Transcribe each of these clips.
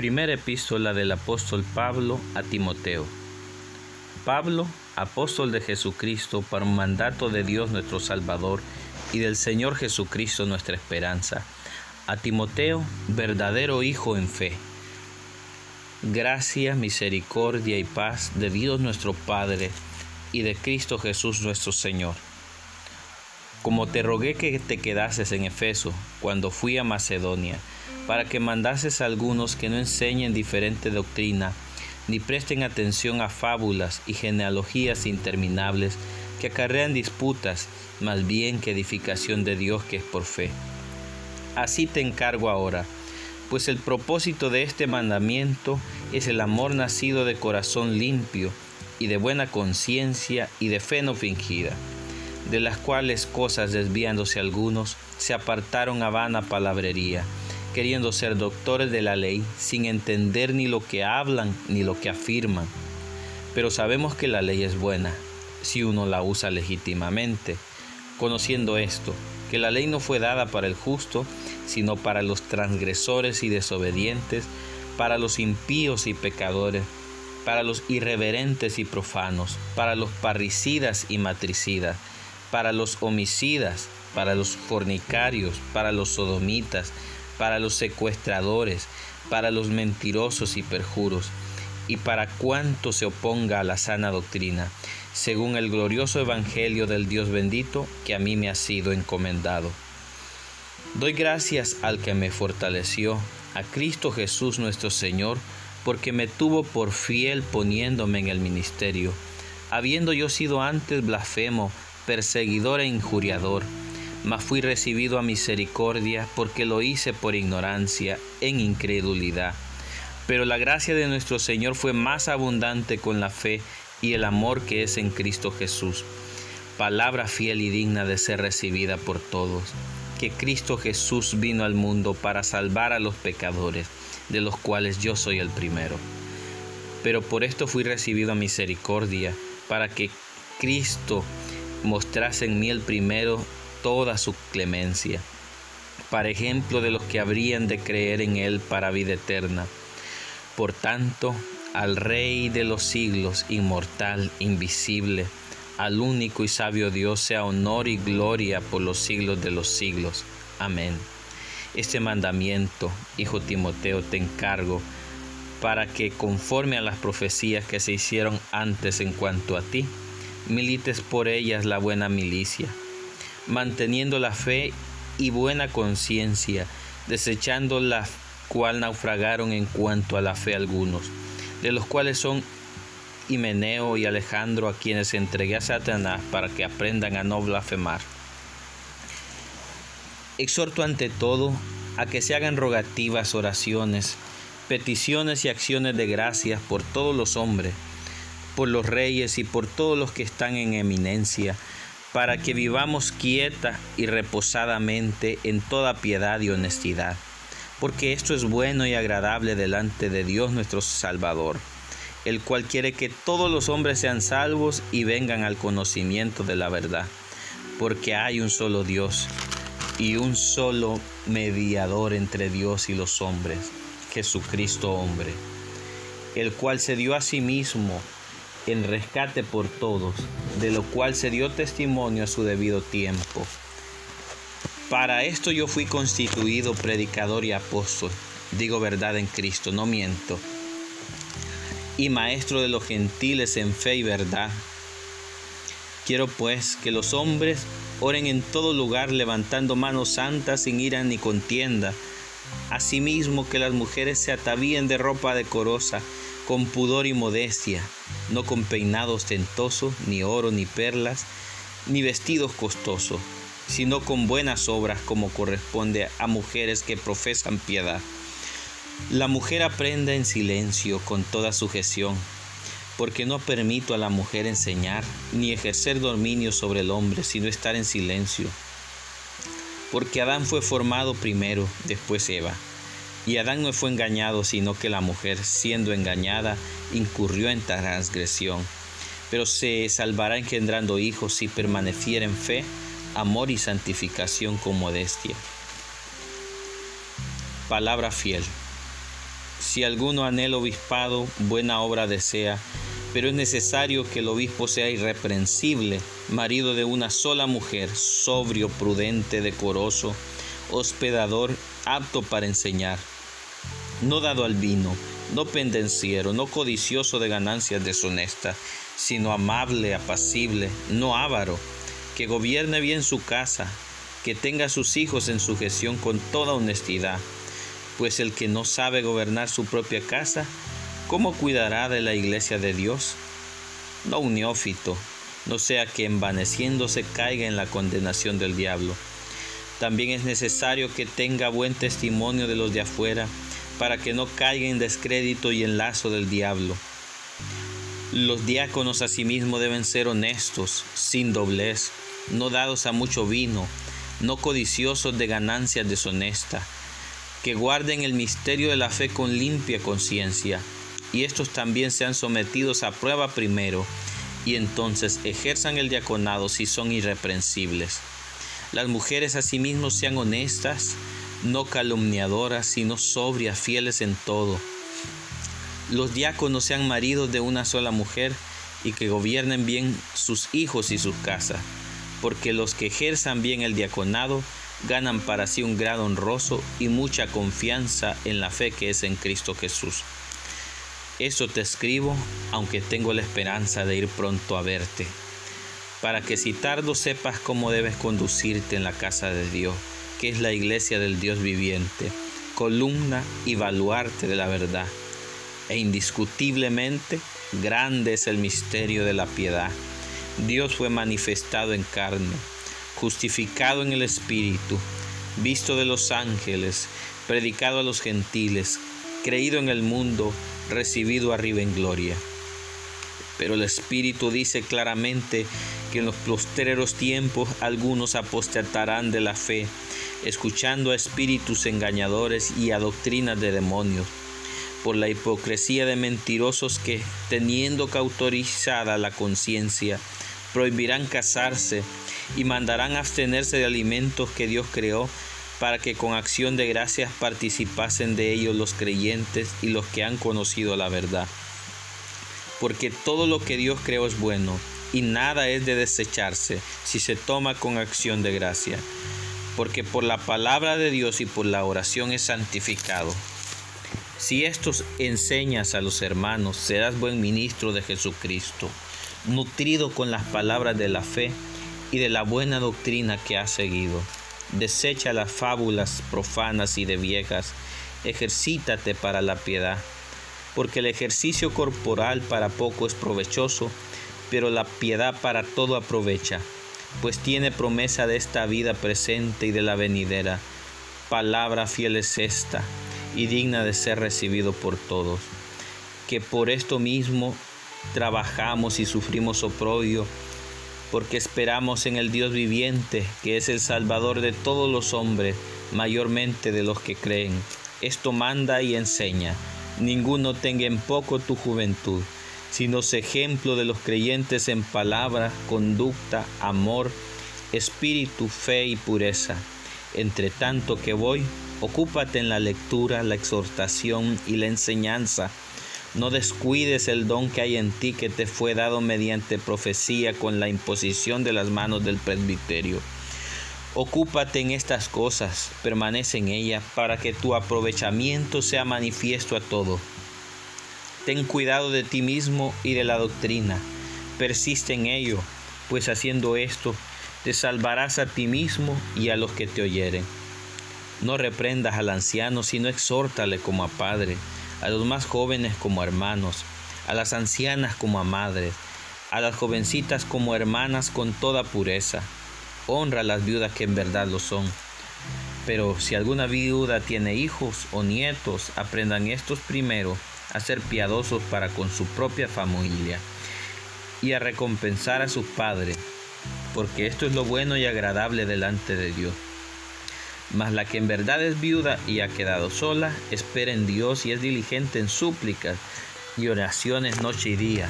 Primera epístola del apóstol Pablo a Timoteo. Pablo, apóstol de Jesucristo, para un mandato de Dios nuestro Salvador y del Señor Jesucristo nuestra esperanza. A Timoteo, verdadero hijo en fe. Gracia, misericordia y paz de Dios nuestro Padre y de Cristo Jesús nuestro Señor. Como te rogué que te quedases en Efeso cuando fui a Macedonia, para que mandases a algunos que no enseñen diferente doctrina, ni presten atención a fábulas y genealogías interminables que acarrean disputas, más bien que edificación de Dios que es por fe. Así te encargo ahora, pues el propósito de este mandamiento es el amor nacido de corazón limpio y de buena conciencia y de fe no fingida, de las cuales cosas desviándose algunos se apartaron a vana palabrería queriendo ser doctores de la ley sin entender ni lo que hablan ni lo que afirman. Pero sabemos que la ley es buena si uno la usa legítimamente, conociendo esto, que la ley no fue dada para el justo, sino para los transgresores y desobedientes, para los impíos y pecadores, para los irreverentes y profanos, para los parricidas y matricidas, para los homicidas, para los fornicarios, para los sodomitas, para los secuestradores, para los mentirosos y perjuros, y para cuanto se oponga a la sana doctrina, según el glorioso Evangelio del Dios bendito que a mí me ha sido encomendado. Doy gracias al que me fortaleció, a Cristo Jesús nuestro Señor, porque me tuvo por fiel poniéndome en el ministerio, habiendo yo sido antes blasfemo, perseguidor e injuriador, mas fui recibido a misericordia porque lo hice por ignorancia, en incredulidad. Pero la gracia de nuestro Señor fue más abundante con la fe y el amor que es en Cristo Jesús. Palabra fiel y digna de ser recibida por todos, que Cristo Jesús vino al mundo para salvar a los pecadores, de los cuales yo soy el primero. Pero por esto fui recibido a misericordia, para que Cristo mostrase en mí el primero toda su clemencia, para ejemplo de los que habrían de creer en Él para vida eterna. Por tanto, al Rey de los siglos, inmortal, invisible, al único y sabio Dios, sea honor y gloria por los siglos de los siglos. Amén. Este mandamiento, hijo Timoteo, te encargo para que conforme a las profecías que se hicieron antes en cuanto a ti, milites por ellas la buena milicia manteniendo la fe y buena conciencia, desechando la cual naufragaron en cuanto a la fe algunos, de los cuales son Himeneo y Alejandro a quienes entregué a Satanás para que aprendan a no blasfemar. Exhorto ante todo a que se hagan rogativas, oraciones, peticiones y acciones de gracias por todos los hombres, por los reyes y por todos los que están en eminencia, para que vivamos quieta y reposadamente en toda piedad y honestidad, porque esto es bueno y agradable delante de Dios nuestro Salvador, el cual quiere que todos los hombres sean salvos y vengan al conocimiento de la verdad, porque hay un solo Dios y un solo mediador entre Dios y los hombres, Jesucristo hombre, el cual se dio a sí mismo en rescate por todos, de lo cual se dio testimonio a su debido tiempo. Para esto yo fui constituido predicador y apóstol, digo verdad en Cristo, no miento, y maestro de los gentiles en fe y verdad. Quiero pues que los hombres oren en todo lugar levantando manos santas sin ira ni contienda, asimismo que las mujeres se atavíen de ropa decorosa, con pudor y modestia, no con peinado ostentoso, ni oro, ni perlas, ni vestidos costosos, sino con buenas obras como corresponde a mujeres que profesan piedad. La mujer aprenda en silencio con toda sujeción, porque no permito a la mujer enseñar ni ejercer dominio sobre el hombre, sino estar en silencio. Porque Adán fue formado primero, después Eva y Adán no fue engañado, sino que la mujer, siendo engañada, incurrió en transgresión. Pero se salvará engendrando hijos si permaneciera en fe, amor y santificación con modestia. Palabra fiel. Si alguno anhela obispado, buena obra desea, pero es necesario que el obispo sea irreprensible, marido de una sola mujer, sobrio, prudente, decoroso, hospedador, apto para enseñar, no dado al vino, no pendenciero, no codicioso de ganancias deshonestas, sino amable, apacible, no avaro, que gobierne bien su casa, que tenga a sus hijos en sujeción con toda honestidad, pues el que no sabe gobernar su propia casa, ¿cómo cuidará de la iglesia de Dios? No un neófito, no sea que envaneciéndose caiga en la condenación del diablo. También es necesario que tenga buen testimonio de los de afuera, para que no caiga en descrédito y en lazo del diablo. Los diáconos asimismo deben ser honestos, sin doblez, no dados a mucho vino, no codiciosos de ganancias deshonestas, que guarden el misterio de la fe con limpia conciencia, y estos también sean sometidos a prueba primero, y entonces ejerzan el diaconado si son irreprensibles. Las mujeres asimismo sean honestas, no calumniadoras, sino sobrias, fieles en todo. Los diáconos sean maridos de una sola mujer y que gobiernen bien sus hijos y sus casas, porque los que ejerzan bien el diaconado ganan para sí un grado honroso y mucha confianza en la fe que es en Cristo Jesús. Eso te escribo, aunque tengo la esperanza de ir pronto a verte, para que si tardo sepas cómo debes conducirte en la casa de Dios que es la iglesia del Dios viviente, columna y baluarte de la verdad. E indiscutiblemente grande es el misterio de la piedad. Dios fue manifestado en carne, justificado en el Espíritu, visto de los ángeles, predicado a los gentiles, creído en el mundo, recibido arriba en gloria. Pero el Espíritu dice claramente que en los postreros tiempos algunos apostatarán de la fe, escuchando a espíritus engañadores y a doctrinas de demonios, por la hipocresía de mentirosos que, teniendo cautorizada la conciencia, prohibirán casarse y mandarán abstenerse de alimentos que Dios creó para que con acción de gracias participasen de ellos los creyentes y los que han conocido la verdad. Porque todo lo que Dios creó es bueno, y nada es de desecharse si se toma con acción de gracia porque por la palabra de Dios y por la oración es santificado. Si estos enseñas a los hermanos, serás buen ministro de Jesucristo, nutrido con las palabras de la fe y de la buena doctrina que has seguido. Desecha las fábulas profanas y de viejas, ejercítate para la piedad, porque el ejercicio corporal para poco es provechoso, pero la piedad para todo aprovecha pues tiene promesa de esta vida presente y de la venidera. Palabra fiel es esta y digna de ser recibido por todos, que por esto mismo trabajamos y sufrimos oprobio, porque esperamos en el Dios viviente, que es el Salvador de todos los hombres, mayormente de los que creen. Esto manda y enseña, ninguno tenga en poco tu juventud sino ejemplo de los creyentes en palabra, conducta, amor, espíritu, fe y pureza. Entre tanto que voy, ocúpate en la lectura, la exhortación y la enseñanza. No descuides el don que hay en ti que te fue dado mediante profecía con la imposición de las manos del presbiterio. Ocúpate en estas cosas, permanece en ellas, para que tu aprovechamiento sea manifiesto a todos. Ten cuidado de ti mismo y de la doctrina. Persiste en ello, pues haciendo esto te salvarás a ti mismo y a los que te oyeren. No reprendas al anciano, sino exhórtale como a padre, a los más jóvenes como a hermanos, a las ancianas como a madres, a las jovencitas como hermanas con toda pureza. Honra a las viudas que en verdad lo son. Pero si alguna viuda tiene hijos o nietos, aprendan estos primero a ser piadosos para con su propia familia y a recompensar a sus padres, porque esto es lo bueno y agradable delante de Dios. Mas la que en verdad es viuda y ha quedado sola, espera en Dios y es diligente en súplicas y oraciones noche y día.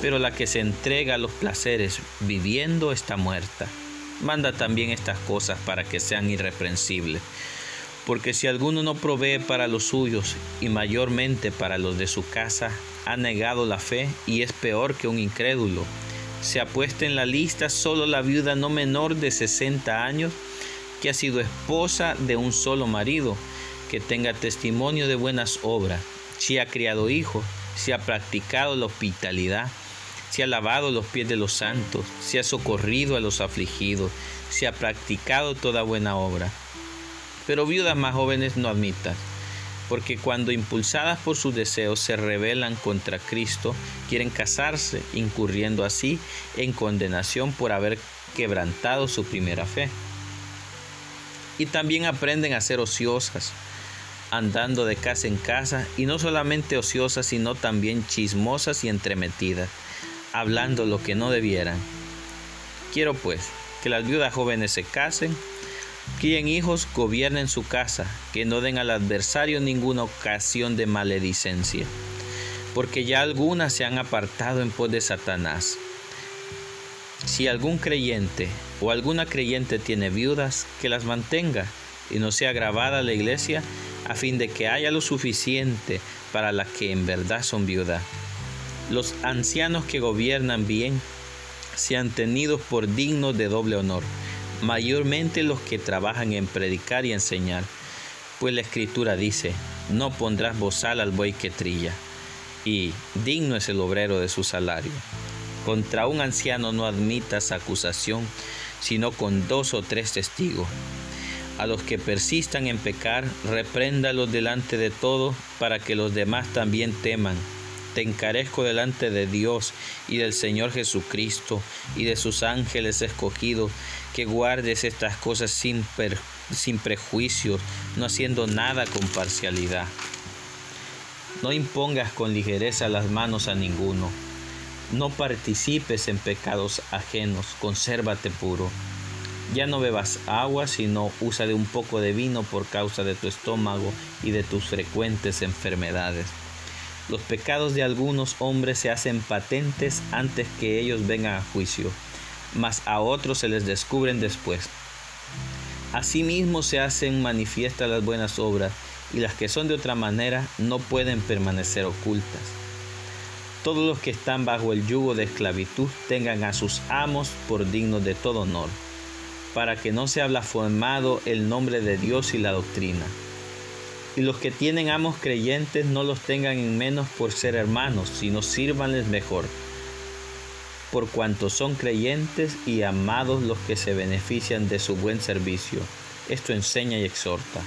Pero la que se entrega a los placeres viviendo está muerta. Manda también estas cosas para que sean irreprensibles Porque si alguno no provee para los suyos y mayormente para los de su casa, ha negado la fe y es peor que un incrédulo. Se ha puesto en la lista solo la viuda no menor de 60 años que ha sido esposa de un solo marido, que tenga testimonio de buenas obras, si ha criado hijos, si ha practicado la hospitalidad, si ha lavado los pies de los santos, si ha socorrido a los afligidos, si ha practicado toda buena obra pero viudas más jóvenes no admitas, porque cuando impulsadas por sus deseos se rebelan contra Cristo, quieren casarse, incurriendo así en condenación por haber quebrantado su primera fe. Y también aprenden a ser ociosas, andando de casa en casa, y no solamente ociosas, sino también chismosas y entremetidas, hablando lo que no debieran. Quiero pues que las viudas jóvenes se casen, Críen hijos, gobiernen su casa, que no den al adversario ninguna ocasión de maledicencia, porque ya algunas se han apartado en pos de Satanás. Si algún creyente o alguna creyente tiene viudas, que las mantenga y no sea grabada la iglesia, a fin de que haya lo suficiente para las que en verdad son viudas. Los ancianos que gobiernan bien sean tenidos por dignos de doble honor mayormente los que trabajan en predicar y enseñar, pues la escritura dice, no pondrás bozal al buey que trilla, y digno es el obrero de su salario. Contra un anciano no admitas acusación, sino con dos o tres testigos. A los que persistan en pecar, repréndalos delante de todos, para que los demás también teman te encarezco delante de Dios y del Señor Jesucristo y de sus ángeles escogidos, que guardes estas cosas sin, prejuicios, no haciendo nada con parcialidad. No impongas con ligereza las manos a ninguno. No participes en pecados ajenos, consérvate puro. Ya no bebas agua, sino usa de un poco de vino por causa de tu estómago y de tus frecuentes enfermedades. Los pecados de algunos hombres se hacen patentes antes que ellos vengan a juicio, mas a otros se les descubren después. Asimismo se hacen manifiestas las buenas obras, y las que son de otra manera no pueden permanecer ocultas. Todos los que están bajo el yugo de esclavitud tengan a sus amos por dignos de todo honor, para que no sea blasfemado el nombre de Dios y la doctrina y los que tienen amos creyentes no los tengan en menos por ser hermanos, sino sírvanles mejor, por cuanto son creyentes y amados los que se benefician de su buen servicio. Esto enseña y exhorta.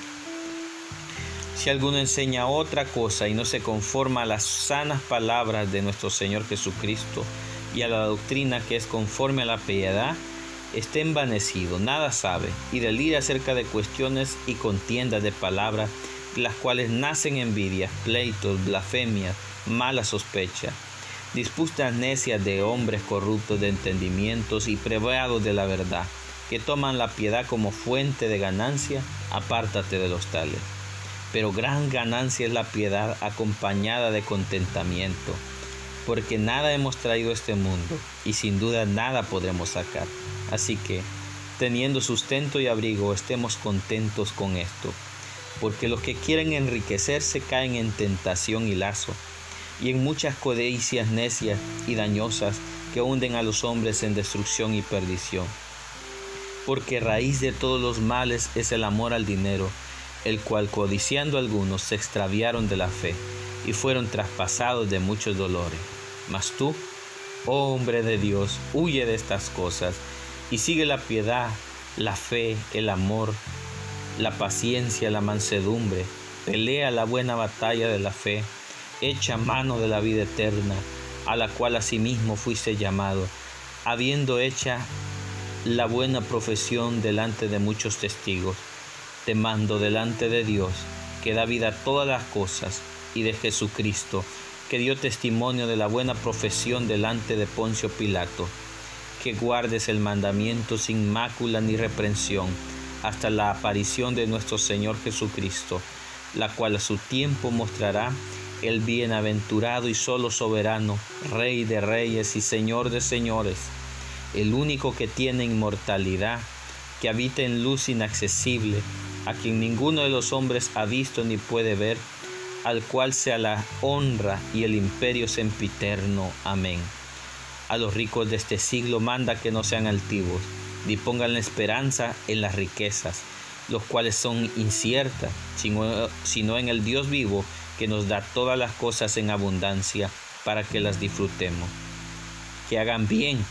Si alguno enseña otra cosa y no se conforma a las sanas palabras de nuestro Señor Jesucristo y a la doctrina que es conforme a la piedad, esté envanecido, nada sabe, y delira acerca de cuestiones y contiendas de palabras las cuales nacen envidias, pleitos, blasfemias, mala sospecha, disputas necias de hombres corruptos de entendimientos y privados de la verdad, que toman la piedad como fuente de ganancia, apártate de los tales. Pero gran ganancia es la piedad acompañada de contentamiento, porque nada hemos traído a este mundo y sin duda nada podremos sacar. Así que, teniendo sustento y abrigo, estemos contentos con esto porque los que quieren enriquecerse caen en tentación y lazo, y en muchas codicias necias y dañosas que hunden a los hombres en destrucción y perdición. Porque raíz de todos los males es el amor al dinero, el cual codiciando algunos se extraviaron de la fe y fueron traspasados de muchos dolores. Mas tú, oh hombre de Dios, huye de estas cosas y sigue la piedad, la fe, el amor, la paciencia, la mansedumbre, pelea la buena batalla de la fe, echa mano de la vida eterna, a la cual asimismo fuiste llamado, habiendo hecha la buena profesión delante de muchos testigos. Te mando delante de Dios, que da vida a todas las cosas, y de Jesucristo, que dio testimonio de la buena profesión delante de Poncio Pilato, que guardes el mandamiento sin mácula ni reprensión, hasta la aparición de nuestro Señor Jesucristo, la cual a su tiempo mostrará el bienaventurado y solo soberano, Rey de reyes y Señor de señores, el único que tiene inmortalidad, que habita en luz inaccesible, a quien ninguno de los hombres ha visto ni puede ver, al cual sea la honra y el imperio sempiterno. Amén. A los ricos de este siglo manda que no sean altivos, ni pongan la esperanza en las riquezas, los cuales son inciertas, sino, en el Dios vivo, que nos da todas las cosas en abundancia para que las disfrutemos. Que hagan bien,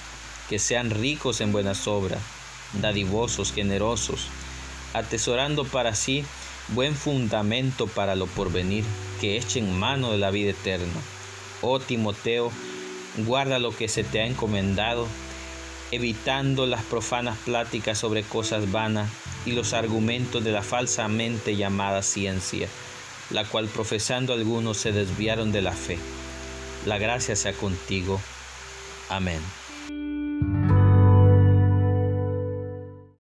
que sean ricos en buenas obras, dadivosos, generosos, atesorando para sí buen fundamento para lo porvenir, que echen mano de la vida eterna. Oh Timoteo, guarda lo que se te ha encomendado, evitando las profanas pláticas sobre cosas vanas y los argumentos de la falsamente llamada ciencia, la cual profesando algunos se desviaron de la fe. La gracia sea contigo. Amén.